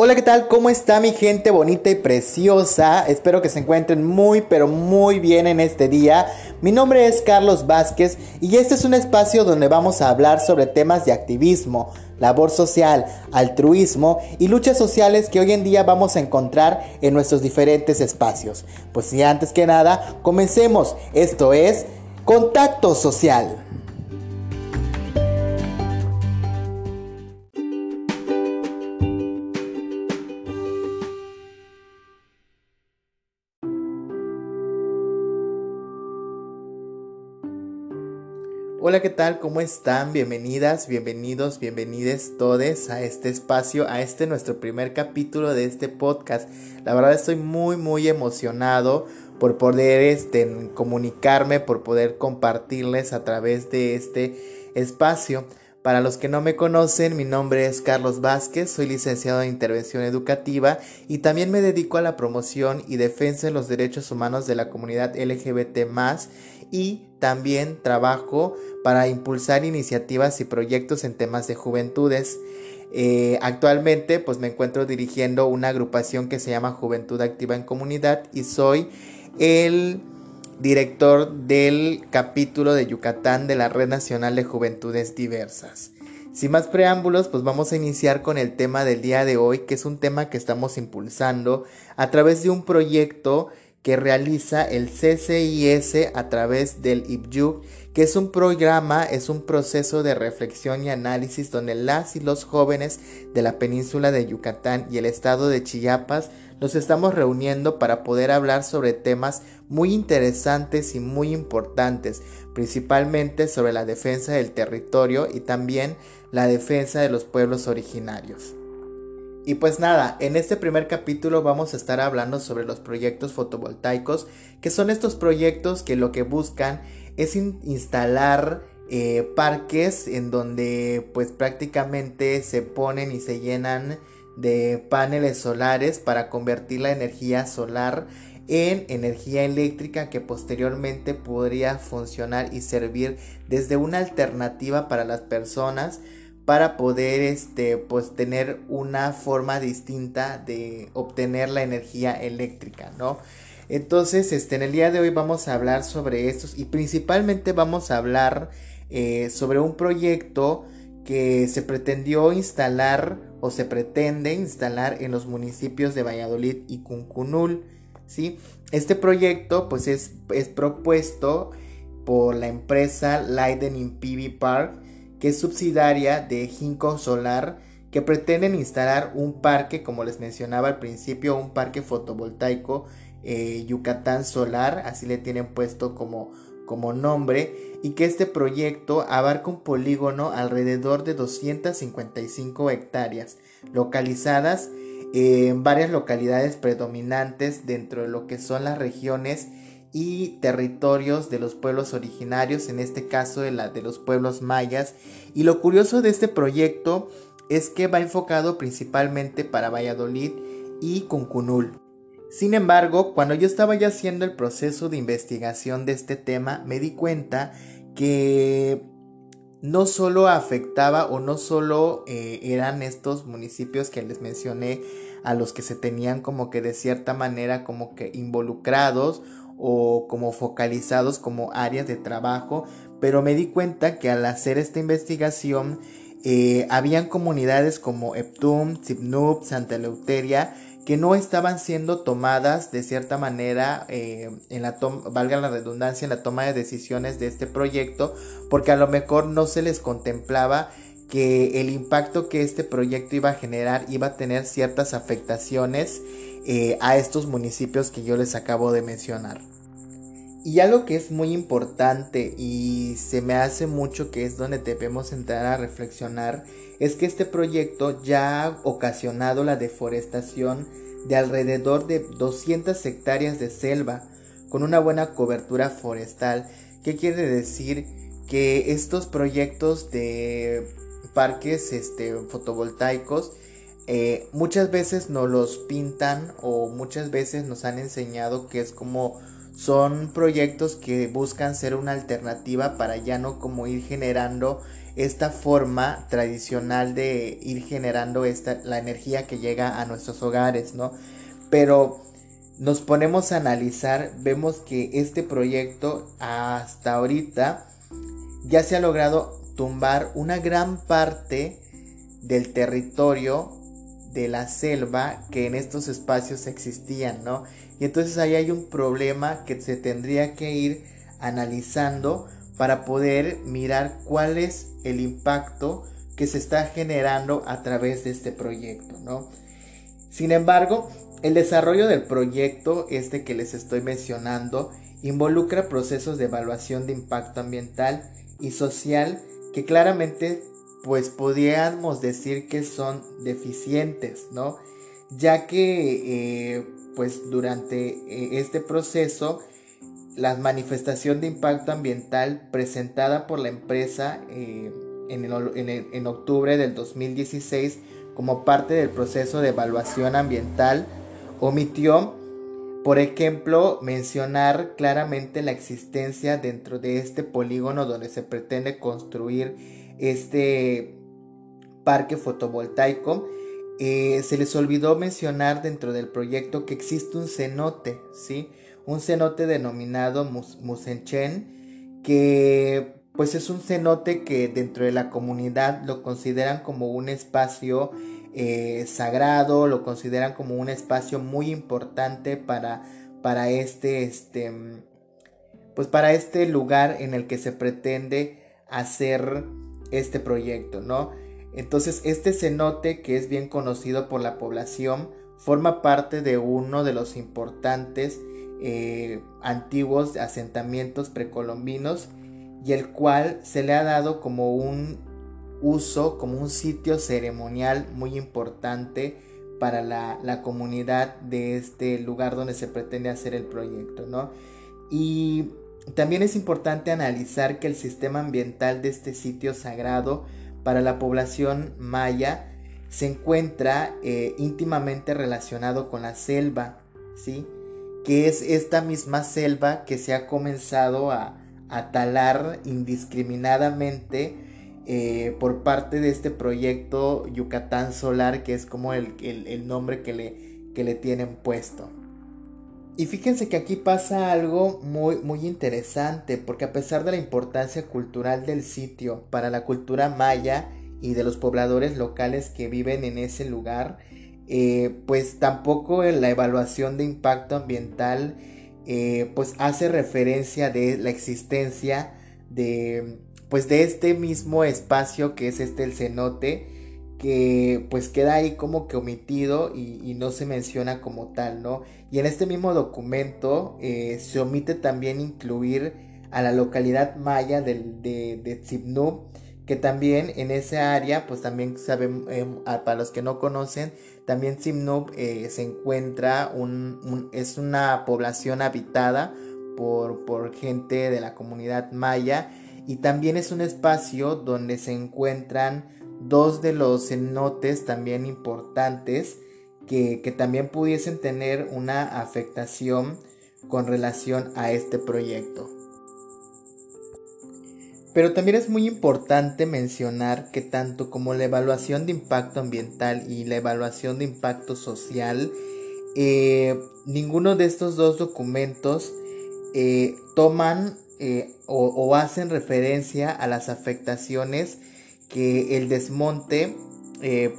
Hola, ¿qué tal? ¿Cómo está mi gente bonita y preciosa? Espero que se encuentren muy, pero muy bien en este día. Mi nombre es Carlos Vázquez y este es un espacio donde vamos a hablar sobre temas de activismo, labor social, altruismo y luchas sociales que hoy en día vamos a encontrar en nuestros diferentes espacios. Pues si antes que nada, comencemos. Esto es Contacto Social. Hola, ¿qué tal? ¿Cómo están? Bienvenidas, bienvenidos, bienvenides todos a este espacio, a este nuestro primer capítulo de este podcast. La verdad estoy muy, muy emocionado por poder este, comunicarme, por poder compartirles a través de este espacio. Para los que no me conocen, mi nombre es Carlos Vázquez, soy licenciado en Intervención Educativa y también me dedico a la promoción y defensa de los derechos humanos de la comunidad LGBT y también trabajo para impulsar iniciativas y proyectos en temas de juventudes. Eh, actualmente pues me encuentro dirigiendo una agrupación que se llama Juventud Activa en Comunidad y soy el director del capítulo de Yucatán de la Red Nacional de Juventudes Diversas. Sin más preámbulos, pues vamos a iniciar con el tema del día de hoy, que es un tema que estamos impulsando a través de un proyecto que realiza el CCIS a través del IPYUC, que es un programa, es un proceso de reflexión y análisis donde las y los jóvenes de la península de Yucatán y el estado de Chiapas nos estamos reuniendo para poder hablar sobre temas muy interesantes y muy importantes, principalmente sobre la defensa del territorio y también la defensa de los pueblos originarios. Y pues nada, en este primer capítulo vamos a estar hablando sobre los proyectos fotovoltaicos, que son estos proyectos que lo que buscan es instalar eh, parques en donde pues prácticamente se ponen y se llenan de paneles solares para convertir la energía solar en energía eléctrica que posteriormente podría funcionar y servir desde una alternativa para las personas para poder este pues tener una forma distinta de obtener la energía eléctrica, ¿no? Entonces, este, en el día de hoy vamos a hablar sobre estos y principalmente vamos a hablar eh, sobre un proyecto que se pretendió instalar o se pretende instalar en los municipios de Valladolid y Cuncunul, ¿sí? Este proyecto pues es, es propuesto por la empresa Leiden PV Park que es subsidiaria de Ginkgo Solar, que pretenden instalar un parque, como les mencionaba al principio, un parque fotovoltaico eh, Yucatán Solar, así le tienen puesto como, como nombre, y que este proyecto abarca un polígono alrededor de 255 hectáreas, localizadas en varias localidades predominantes dentro de lo que son las regiones y territorios de los pueblos originarios, en este caso de, la, de los pueblos mayas. Y lo curioso de este proyecto es que va enfocado principalmente para Valladolid y Cuncunul. Sin embargo, cuando yo estaba ya haciendo el proceso de investigación de este tema, me di cuenta que no solo afectaba o no solo eh, eran estos municipios que les mencioné a los que se tenían como que de cierta manera como que involucrados o como focalizados como áreas de trabajo, pero me di cuenta que al hacer esta investigación eh, habían comunidades como Eptum, Zipnub, Santa Eleuteria que no estaban siendo tomadas de cierta manera eh, en la valga la redundancia en la toma de decisiones de este proyecto porque a lo mejor no se les contemplaba que el impacto que este proyecto iba a generar iba a tener ciertas afectaciones eh, a estos municipios que yo les acabo de mencionar. Y algo que es muy importante y se me hace mucho que es donde debemos entrar a reflexionar es que este proyecto ya ha ocasionado la deforestación de alrededor de 200 hectáreas de selva con una buena cobertura forestal. ¿Qué quiere decir? Que estos proyectos de parques este, fotovoltaicos eh, muchas veces nos los pintan o muchas veces nos han enseñado que es como son proyectos que buscan ser una alternativa para ya no como ir generando esta forma tradicional de ir generando esta, la energía que llega a nuestros hogares, ¿no? Pero nos ponemos a analizar, vemos que este proyecto hasta ahorita ya se ha logrado tumbar una gran parte del territorio de la selva que en estos espacios existían, ¿no? Y entonces ahí hay un problema que se tendría que ir analizando para poder mirar cuál es el impacto que se está generando a través de este proyecto, ¿no? Sin embargo, el desarrollo del proyecto, este que les estoy mencionando, involucra procesos de evaluación de impacto ambiental y social que claramente pues podríamos decir que son deficientes, ¿no? Ya que eh, pues durante eh, este proceso la manifestación de impacto ambiental presentada por la empresa eh, en, octubre del 2016 como parte del proceso de evaluación ambiental omitió, por ejemplo, mencionar claramente la existencia dentro de este polígono donde se pretende construir este parque fotovoltaico. Eh, se les olvidó mencionar dentro del proyecto que existe un cenote, ¿sí? un cenote denominado Musenchen, que pues es un cenote que dentro de la comunidad lo consideran como un espacio eh, sagrado, lo consideran como un espacio muy importante para, para este, este, pues para este lugar en el que se pretende hacer este proyecto, ¿no? Entonces este cenote que es bien conocido por la población forma parte de uno de los importantes eh, antiguos asentamientos precolombinos y el cual se le ha dado como un uso, como un sitio ceremonial muy importante para la, comunidad de este lugar donde se pretende hacer el proyecto, ¿no? Y también es importante analizar que el sistema ambiental de este sitio sagrado para la población maya se encuentra eh, íntimamente relacionado con la selva, ¿sí? que es esta misma selva que se ha comenzado a, talar indiscriminadamente eh, por parte de este proyecto Yucatán Solar, que es como el, nombre que le, que le tienen puesto. Y fíjense que aquí pasa algo muy, muy interesante, porque a pesar de la importancia cultural del sitio para la cultura maya y de los pobladores locales que viven en ese lugar, eh, pues tampoco la evaluación de impacto ambiental eh, pues hace referencia de la existencia de pues de este mismo espacio que es este el cenote que pues queda ahí como que omitido y, no se menciona como tal, ¿no? Y en este mismo documento eh, se omite también incluir a la localidad maya de, de, que también en esa área, pues también saben, em, para los que no conocen, también Simnub eh, se encuentra, un, es una población habitada por, por gente de la comunidad maya y también es un espacio donde se encuentran dos de los cenotes también importantes que, que también pudiesen tener una afectación con relación a este proyecto. Pero también es muy importante mencionar que tanto como la evaluación de impacto ambiental y la evaluación de impacto social, eh, ninguno de estos dos documentos eh, toman eh, o, hacen referencia a las afectaciones que el desmonte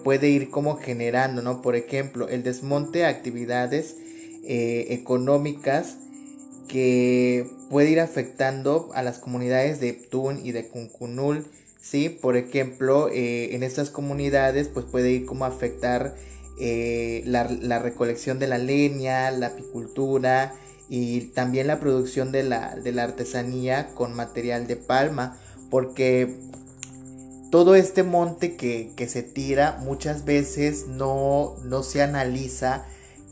puede ir como generando, ¿no? Por ejemplo, el desmonte de actividades económicas que puede ir afectando a las comunidades de Ptún y de Cuncunul, ¿sí? Por ejemplo, eh, en estas comunidades pues puede ir como afectar eh, la, recolección de la leña, la apicultura y también la producción de la, artesanía con material de palma, porque todo este monte que, que se tira muchas veces no, no se analiza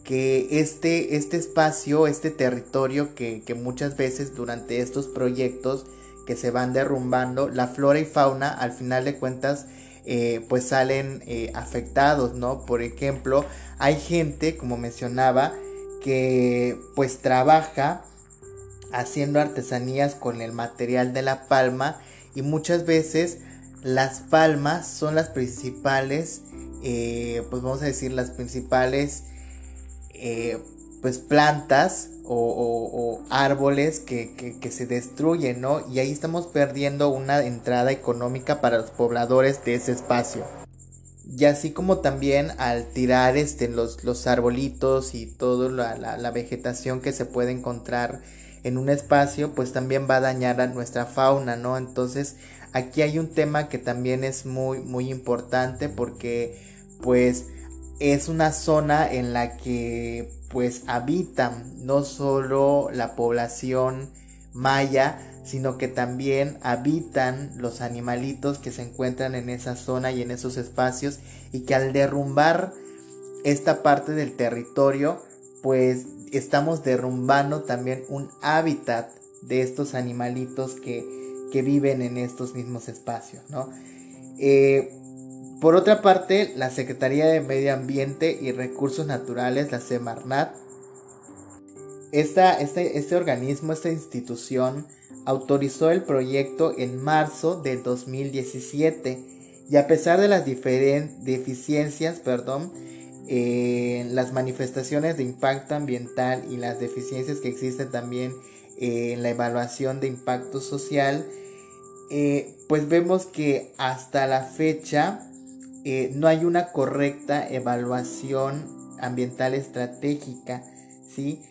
que este, este espacio, este territorio que, muchas veces durante estos proyectos que se van derrumbando, la flora y fauna al final de cuentas eh, pues salen eh, afectados, ¿no? Por ejemplo, hay gente, como mencionaba, que pues trabaja haciendo artesanías con el material de la palma y muchas veces las palmas son las principales, eh, pues vamos a decir las principales eh, pues plantas o, árboles que, que, se destruyen, ¿no? Y ahí estamos perdiendo una entrada económica para los pobladores de ese espacio. Y así como también al tirar este, los, los arbolitos y toda la, la, vegetación que se puede encontrar en un espacio, pues también va a dañar a nuestra fauna, ¿no? Entonces aquí hay un tema que también es muy, muy importante porque pues es una zona en la que pues habitan no solo la población maya, sino que también habitan los animalitos que se encuentran en esa zona y en esos espacios y que al derrumbar esta parte del territorio, pues estamos derrumbando también un hábitat de estos animalitos que, viven en estos mismos espacios, ¿no? Eh, por otra parte, la Secretaría de Medio Ambiente y Recursos Naturales, la Semarnat, esta, este, este organismo, esta institución, autorizó el proyecto en marzo del 2017 y a pesar de las deficiencias, perdón, eh, las manifestaciones de impacto ambiental y las deficiencias que existen también en la evaluación de impacto social, eh, pues vemos que hasta la fecha eh, no hay una correcta evaluación ambiental estratégica, ¿sí?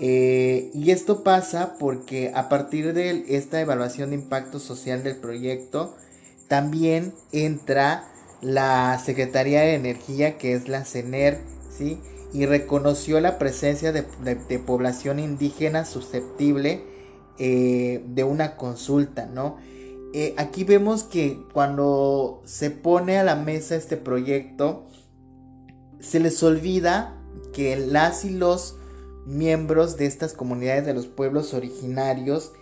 Eh, y esto pasa porque a partir de esta evaluación de impacto social del proyecto, también entra la Secretaría de Energía, que es la CENER, ¿sí? Y reconoció la presencia de, población indígena susceptible eh, de una consulta, ¿no? Eh, aquí vemos que cuando se pone a la mesa este proyecto, se les olvida que las y los miembros de estas comunidades de los pueblos originarios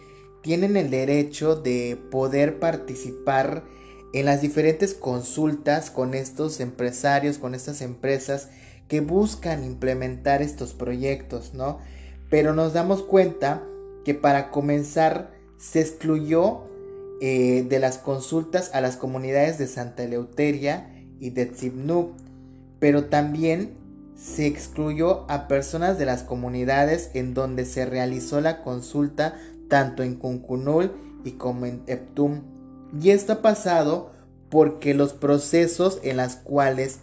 tienen el derecho de poder participar en las diferentes consultas con estos empresarios, con estas empresas que buscan implementar estos proyectos, ¿no? Pero nos damos cuenta que para comenzar se excluyó eh, de las consultas a las comunidades de Santa Eleuteria y de Tzibnuk, pero también se excluyó a personas de las comunidades en donde se realizó la consulta tanto en Cuncunul y como en Eptum. Y esto ha pasado porque los procesos en los cuales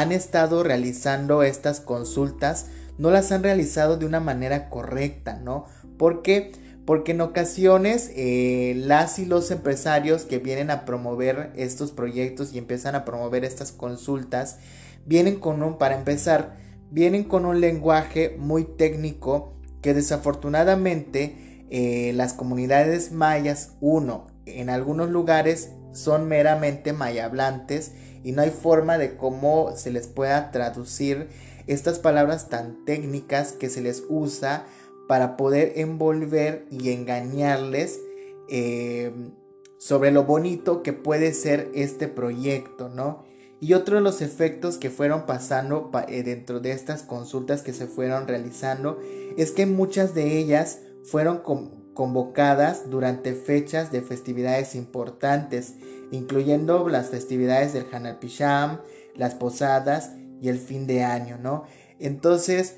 han estado realizando estas consultas no las han realizado de una manera correcta, ¿no? Porque porque en ocasiones eh, las y los empresarios que vienen a promover estos proyectos y empiezan a promover estas consultas, vienen con un, para empezar, vienen con un lenguaje muy técnico que desafortunadamente eh, las comunidades mayas, uno, en algunos lugares son meramente mayablantes y no hay forma de cómo se les pueda traducir estas palabras tan técnicas que se les usa para poder envolver y engañarles eh, sobre lo bonito que puede ser este proyecto, ¿no? Y otro de los efectos que fueron pasando eh, dentro de estas consultas que se fueron realizando es que muchas de ellas fueron convocadas durante fechas de festividades importantes, incluyendo las festividades del Hanalpisham, las posadas y el fin de año, ¿no? Entonces,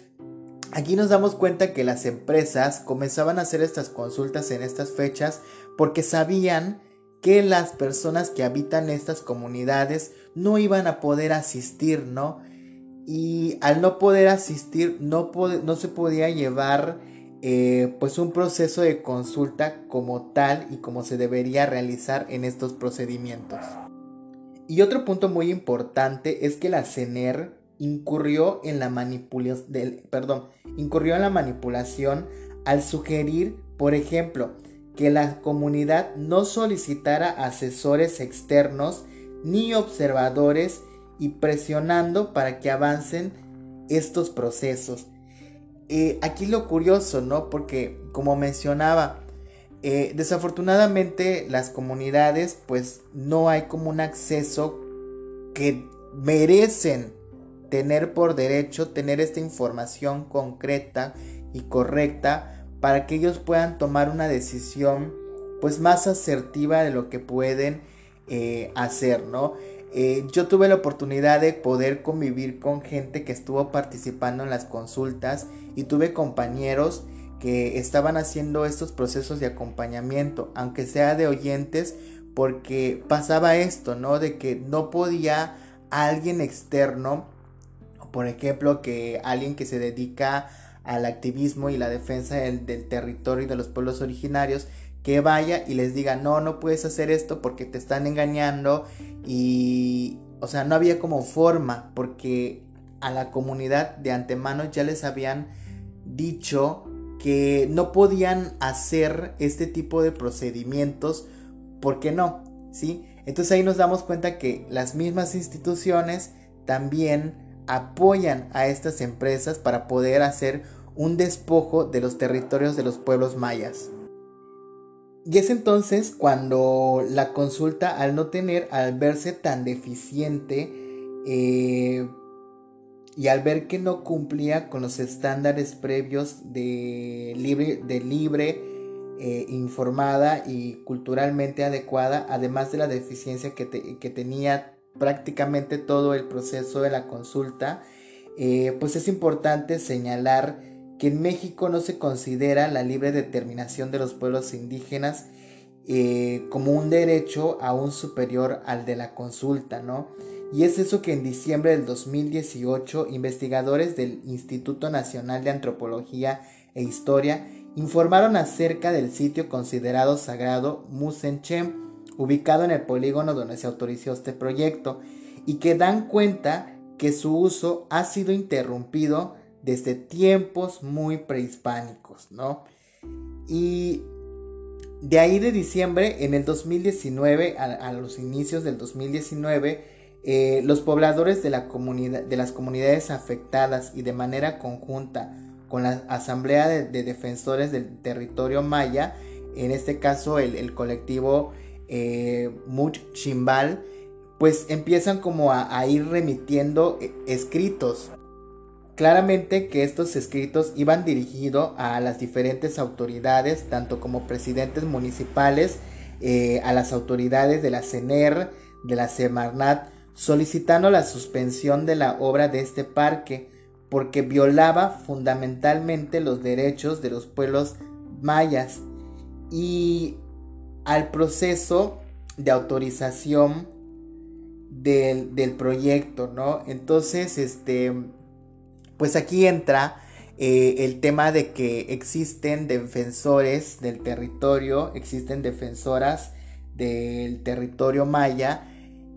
Aquí nos damos cuenta que las empresas comenzaban a hacer estas consultas en estas fechas porque sabían que las personas que habitan estas comunidades no iban a poder asistir, ¿no? Y al no poder asistir no, no se podía llevar eh, pues un proceso de consulta como tal y como se debería realizar en estos procedimientos. Y otro punto muy importante es que la CENER incurrió en la incurrió en la manipulación al sugerir, por ejemplo, que la comunidad no solicitara asesores externos ni observadores y presionando para que avancen estos procesos. Aquí lo curioso, ¿no? Porque como mencionaba, eh, desafortunadamente las comunidades pues no hay como un acceso que merecen tener por derecho tener esta información concreta y correcta para que ellos puedan tomar una decisión pues más asertiva de lo que pueden eh, hacer, ¿no? Eh, yo tuve la oportunidad de poder convivir con gente que estuvo participando en las consultas y tuve compañeros que estaban haciendo estos procesos de acompañamiento, aunque sea de oyentes, porque pasaba esto, ¿no? De que no podía alguien externo, por ejemplo, que alguien que se dedica al activismo y la defensa del, del territorio y de los pueblos originarios, que vaya y les diga, no, no puedes hacer esto porque te están engañando y, o sea, no había como forma porque a la comunidad de antemano ya les habían dicho que no podían hacer este tipo de procedimientos porque no, ¿sí? Entonces ahí nos damos cuenta que las mismas instituciones también apoyan a estas empresas para poder hacer un despojo de los territorios de los pueblos mayas. Y es entonces cuando la consulta, al no tener, al verse tan deficiente eh, y al ver que no cumplía con los estándares previos de libre, de libre eh, informada y culturalmente adecuada, además de la deficiencia que, que tenía prácticamente todo el proceso de la consulta, eh, pues es importante señalar que en México no se considera la libre determinación de los pueblos indígenas eh, como un derecho aún superior al de la consulta, ¿no? Y es eso que en diciembre del 2018 investigadores del Instituto Nacional de Antropología e Historia informaron acerca del sitio considerado sagrado Musenchem, ubicado en el polígono donde se autorizó este proyecto, y que dan cuenta que su uso ha sido interrumpido desde tiempos muy prehispánicos, ¿no? Y de ahí de diciembre, en el 2019, a, los inicios del 2019, eh, los pobladores de, la comunidad, de las comunidades afectadas y de manera conjunta con la Asamblea de, Defensores del Territorio Maya, en este caso el, colectivo eh, Much Chimbal, pues empiezan como a, ir remitiendo eh, escritos Claramente que estos escritos iban dirigidos a las diferentes autoridades, tanto como presidentes municipales, eh, a las autoridades de la CENER, de la Semarnat, solicitando la suspensión de la obra de este parque, porque violaba fundamentalmente los derechos de los pueblos mayas y al proceso de autorización del, del proyecto, ¿no? Entonces, este pues aquí entra eh, el tema de que existen defensores del territorio, existen defensoras del territorio maya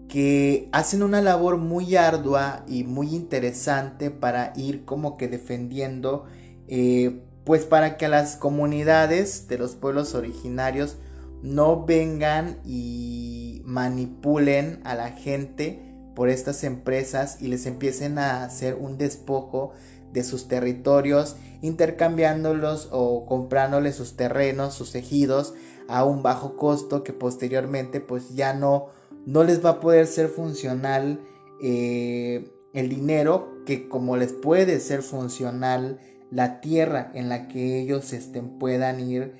que hacen una labor muy ardua y muy interesante para ir como que defendiendo, eh, pues para que las comunidades de los pueblos originarios no vengan y manipulen a la gente por estas empresas y les empiecen a hacer un despojo de sus territorios, intercambiándolos o comprándoles sus terrenos, sus ejidos a un bajo costo que posteriormente pues ya no, no les va a poder ser funcional eh, el dinero que como les puede ser funcional la tierra en la que ellos estén, puedan ir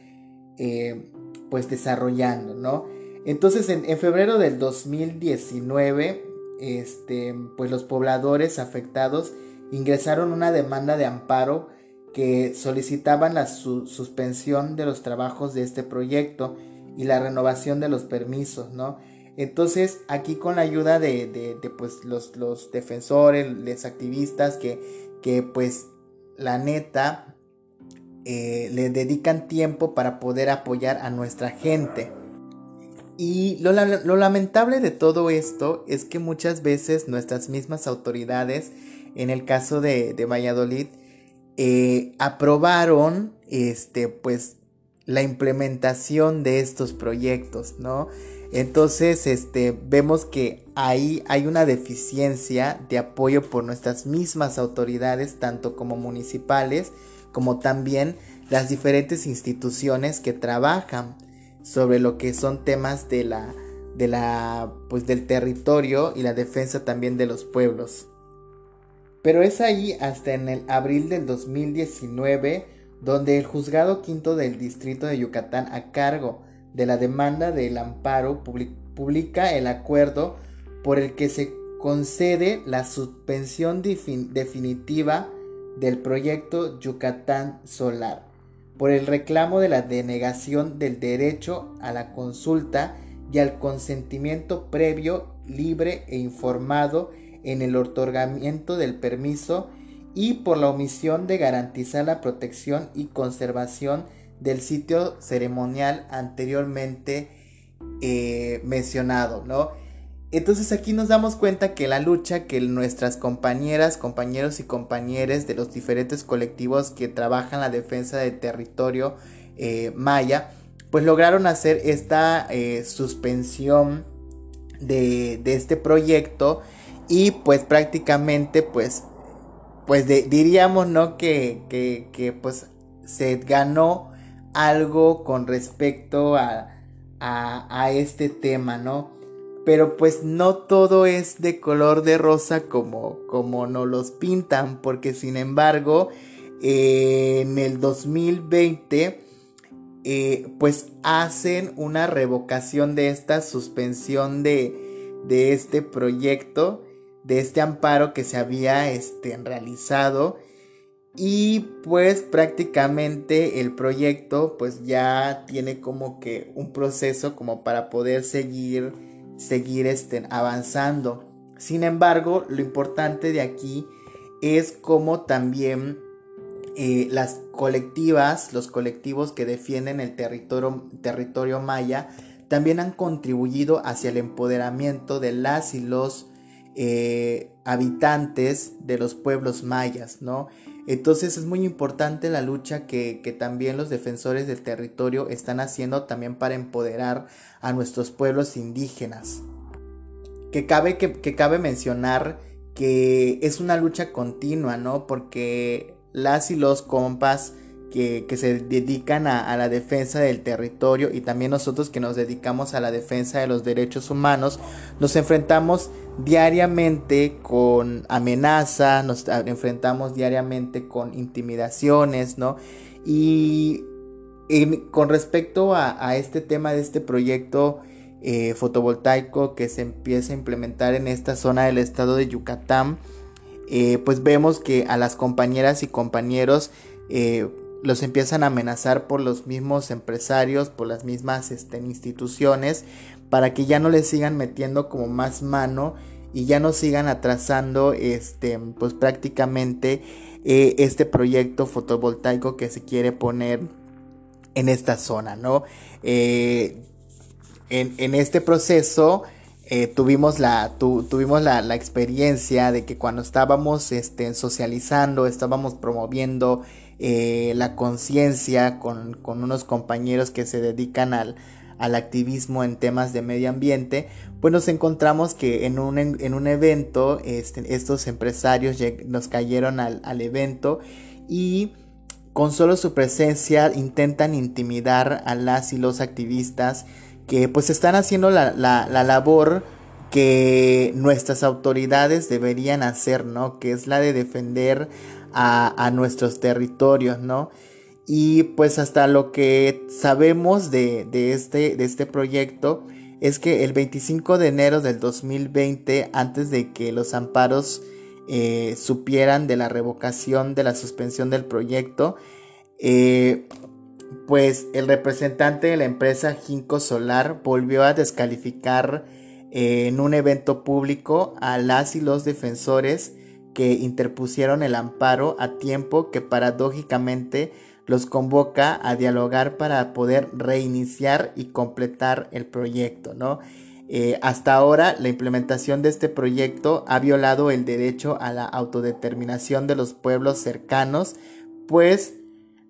eh, pues desarrollando, ¿no? Entonces en, en febrero del 2019 este, pues los pobladores afectados ingresaron una demanda de amparo que solicitaban la suspensión de los trabajos de este proyecto y la renovación de los permisos, ¿no? Entonces, aquí con la ayuda de, pues, los, defensores, los activistas que, que pues la neta eh, le dedican tiempo para poder apoyar a nuestra gente. Y lo, lamentable de todo esto es que muchas veces nuestras mismas autoridades, en el caso de, Valladolid, eh, aprobaron este, pues, la implementación de estos proyectos, ¿no? Entonces, este, vemos que ahí hay una deficiencia de apoyo por nuestras mismas autoridades, tanto como municipales, como también las diferentes instituciones que trabajan sobre lo que son temas de la, de la, pues del territorio y la defensa también de los pueblos. Pero es ahí hasta en el abril del 2019 donde el juzgado quinto del distrito de Yucatán a cargo de la demanda del amparo publica el acuerdo por el que se concede la suspensión definitiva del proyecto Yucatán Solar por el reclamo de la denegación del derecho a la consulta y al consentimiento previo, libre e informado en el otorgamiento del permiso y por la omisión de garantizar la protección y conservación del sitio ceremonial anteriormente eh, mencionado, ¿no? Entonces aquí nos damos cuenta que la lucha que nuestras compañeras, compañeros y compañeras de los diferentes colectivos que trabajan la defensa del territorio eh, maya, pues lograron hacer esta eh, suspensión de, este proyecto y pues prácticamente pues pues diríamos no que, que, pues se ganó algo con respecto a, a, este tema no pero pues no todo es de color de rosa como, como nos los pintan, porque sin embargo, eh, en el 2020, eh, pues hacen una revocación de esta suspensión de, de este proyecto, de este amparo que se había este, realizado. Y pues prácticamente el proyecto pues ya tiene como que un proceso como para poder seguir seguir este, avanzando. Sin embargo, lo importante de aquí es cómo también eh, las colectivas, los colectivos que defienden el territorio, territorio maya, también han contribuido hacia el empoderamiento de las y los eh, habitantes de los pueblos mayas, ¿no? Entonces es muy importante la lucha que, que, también los defensores del territorio están haciendo también para empoderar a nuestros pueblos indígenas. Que cabe, que, cabe mencionar que es una lucha continua, ¿no? Porque las y los compas que, se dedican a, la defensa del territorio y también nosotros que nos dedicamos a la defensa de los derechos humanos, nos enfrentamos diariamente con amenaza, nos enfrentamos diariamente con intimidaciones, ¿no? Y con respecto a, este tema de este proyecto eh, fotovoltaico que se empieza a implementar en esta zona del estado de Yucatán, eh, pues vemos que a las compañeras y compañeros eh, los empiezan a amenazar por los mismos empresarios, por las mismas este, instituciones, para que ya no les sigan metiendo como más mano y ya no sigan atrasando este, pues prácticamente eh, este proyecto fotovoltaico que se quiere poner en esta zona, ¿no? Eh, en, este proceso eh, tuvimos, la, tuvimos la, experiencia de que cuando estábamos este, socializando, estábamos promoviendo eh, la conciencia con, unos compañeros que se dedican al, activismo en temas de medio ambiente, pues nos encontramos que en un, en un evento este, estos empresarios nos cayeron al, evento y con solo su presencia intentan intimidar a las y los activistas que pues están haciendo la, la labor que nuestras autoridades deberían hacer, ¿no? Que es la de defender a, nuestros territorios, ¿no? Y pues hasta lo que sabemos de, este, de este proyecto es que el 25 de enero del 2020, antes de que los amparos eh, supieran de la revocación de la suspensión del proyecto, eh, pues el representante de la empresa Ginkgo Solar volvió a descalificar eh, en un evento público a las y los defensores que interpusieron el amparo a tiempo que paradójicamente los convoca a dialogar para poder reiniciar y completar el proyecto, ¿no? Eh, hasta ahora la implementación de este proyecto ha violado el derecho a la autodeterminación de los pueblos cercanos, pues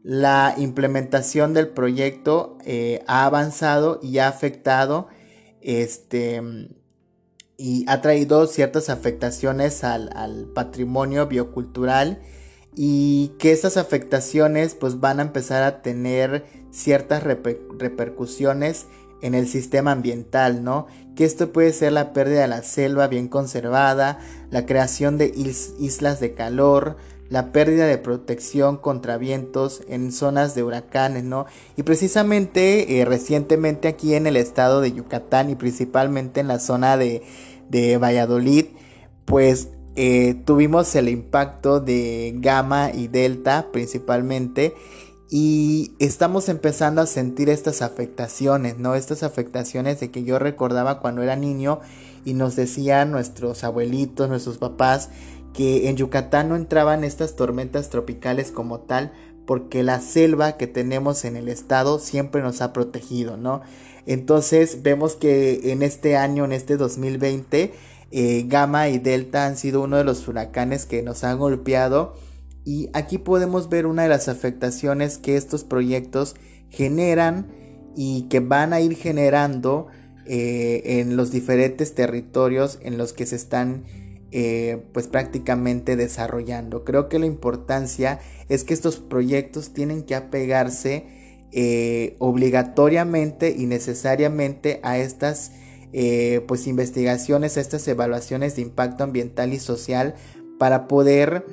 la implementación del proyecto eh, ha avanzado y ha afectado este, y ha traído ciertas afectaciones al, patrimonio biocultural y que estas afectaciones pues van a empezar a tener ciertas repercusiones en el sistema ambiental, ¿no? Que esto puede ser la pérdida de la selva bien conservada, la creación de islas de calor, la pérdida de protección contra vientos en zonas de huracanes, ¿no? Y precisamente eh, recientemente aquí en el estado de Yucatán y principalmente en la zona de, de Valladolid, pues eh, tuvimos el impacto de gamma y delta principalmente y estamos empezando a sentir estas afectaciones, ¿no? Estas afectaciones de que yo recordaba cuando era niño y nos decían nuestros abuelitos, nuestros papás, que en Yucatán no entraban estas tormentas tropicales como tal, porque la selva que tenemos en el estado siempre nos ha protegido, ¿no? Entonces vemos que en este año, en este 2020, eh, Gamma y Delta han sido uno de los huracanes que nos han golpeado y aquí podemos ver una de las afectaciones que estos proyectos generan y que van a ir generando eh, en los diferentes territorios en los que se están eh, pues prácticamente desarrollando. Creo que la importancia es que estos proyectos tienen que apegarse eh, obligatoriamente y necesariamente a estas pues investigaciones, a estas evaluaciones de impacto ambiental y social para poder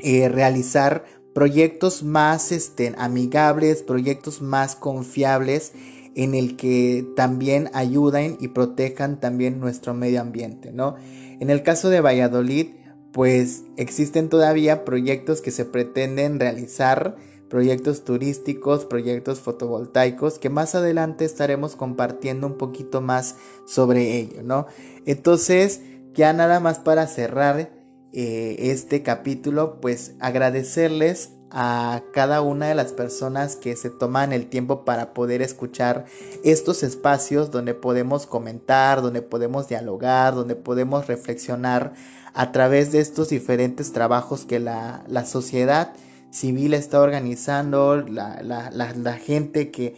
eh, realizar proyectos más este, amigables, proyectos más confiables en el que también ayuden y protejan también nuestro medio ambiente, ¿no? En el caso de Valladolid, pues existen todavía proyectos que se pretenden realizar, proyectos turísticos, proyectos fotovoltaicos, que más adelante estaremos compartiendo un poquito más sobre ello, ¿no? Entonces, ya nada más para cerrar, eh, este capítulo, pues agradecerles a cada una de las personas que se toman el tiempo para poder escuchar estos espacios donde podemos comentar, donde podemos dialogar, donde podemos reflexionar a través de estos diferentes trabajos que la, sociedad civil está organizando, la, la gente que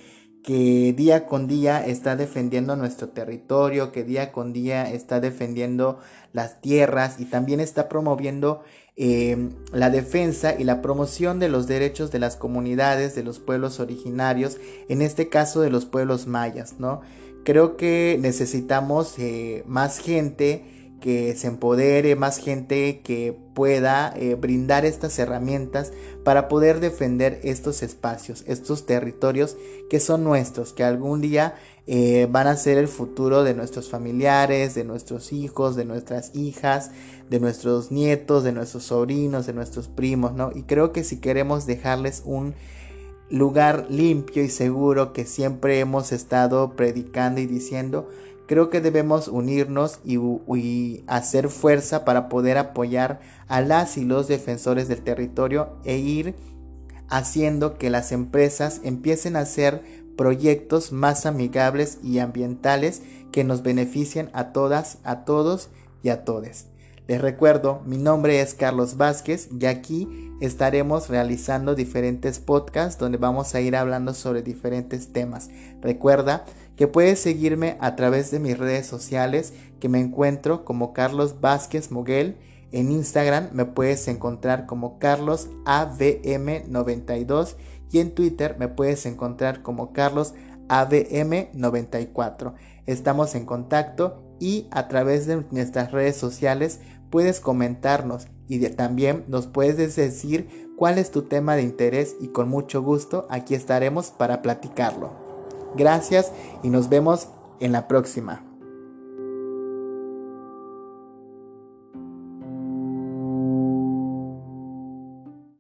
que día con día está defendiendo nuestro territorio, que día con día está defendiendo las tierras y también está promoviendo em, la defensa y la promoción de los derechos de las comunidades, de los pueblos originarios, en este caso de los pueblos mayas, ¿no? Creo que necesitamos eh, más gente que se empodere, más gente que pueda eh, brindar estas herramientas para poder defender estos espacios, estos territorios que son nuestros, que algún día eh, van a ser el futuro de nuestros familiares, de nuestros hijos, de nuestras hijas, de nuestros nietos, de nuestros sobrinos, de nuestros primos, ¿no? Y creo que si queremos dejarles un lugar limpio y seguro que siempre hemos estado predicando y diciendo, creo que debemos unirnos y, hacer fuerza para poder apoyar a las y los defensores del territorio e ir haciendo que las empresas empiecen a hacer proyectos más amigables y ambientales que nos beneficien a todas, a todos y a todes. Les recuerdo, mi nombre es Carlos Vázquez y aquí estaremos realizando diferentes podcasts donde vamos a ir hablando sobre diferentes temas. Recuerda que puedes seguirme a través de mis redes sociales que me encuentro como Carlos Vázquez Moguel. En Instagram me puedes encontrar como Carlos AVM92 y en Twitter me puedes encontrar como Carlos AVM94. Estamos en contacto y a través de nuestras redes sociales puedes comentarnos y también nos puedes decir cuál es tu tema de interés y con mucho gusto aquí estaremos para platicarlo. Gracias y nos vemos en la próxima.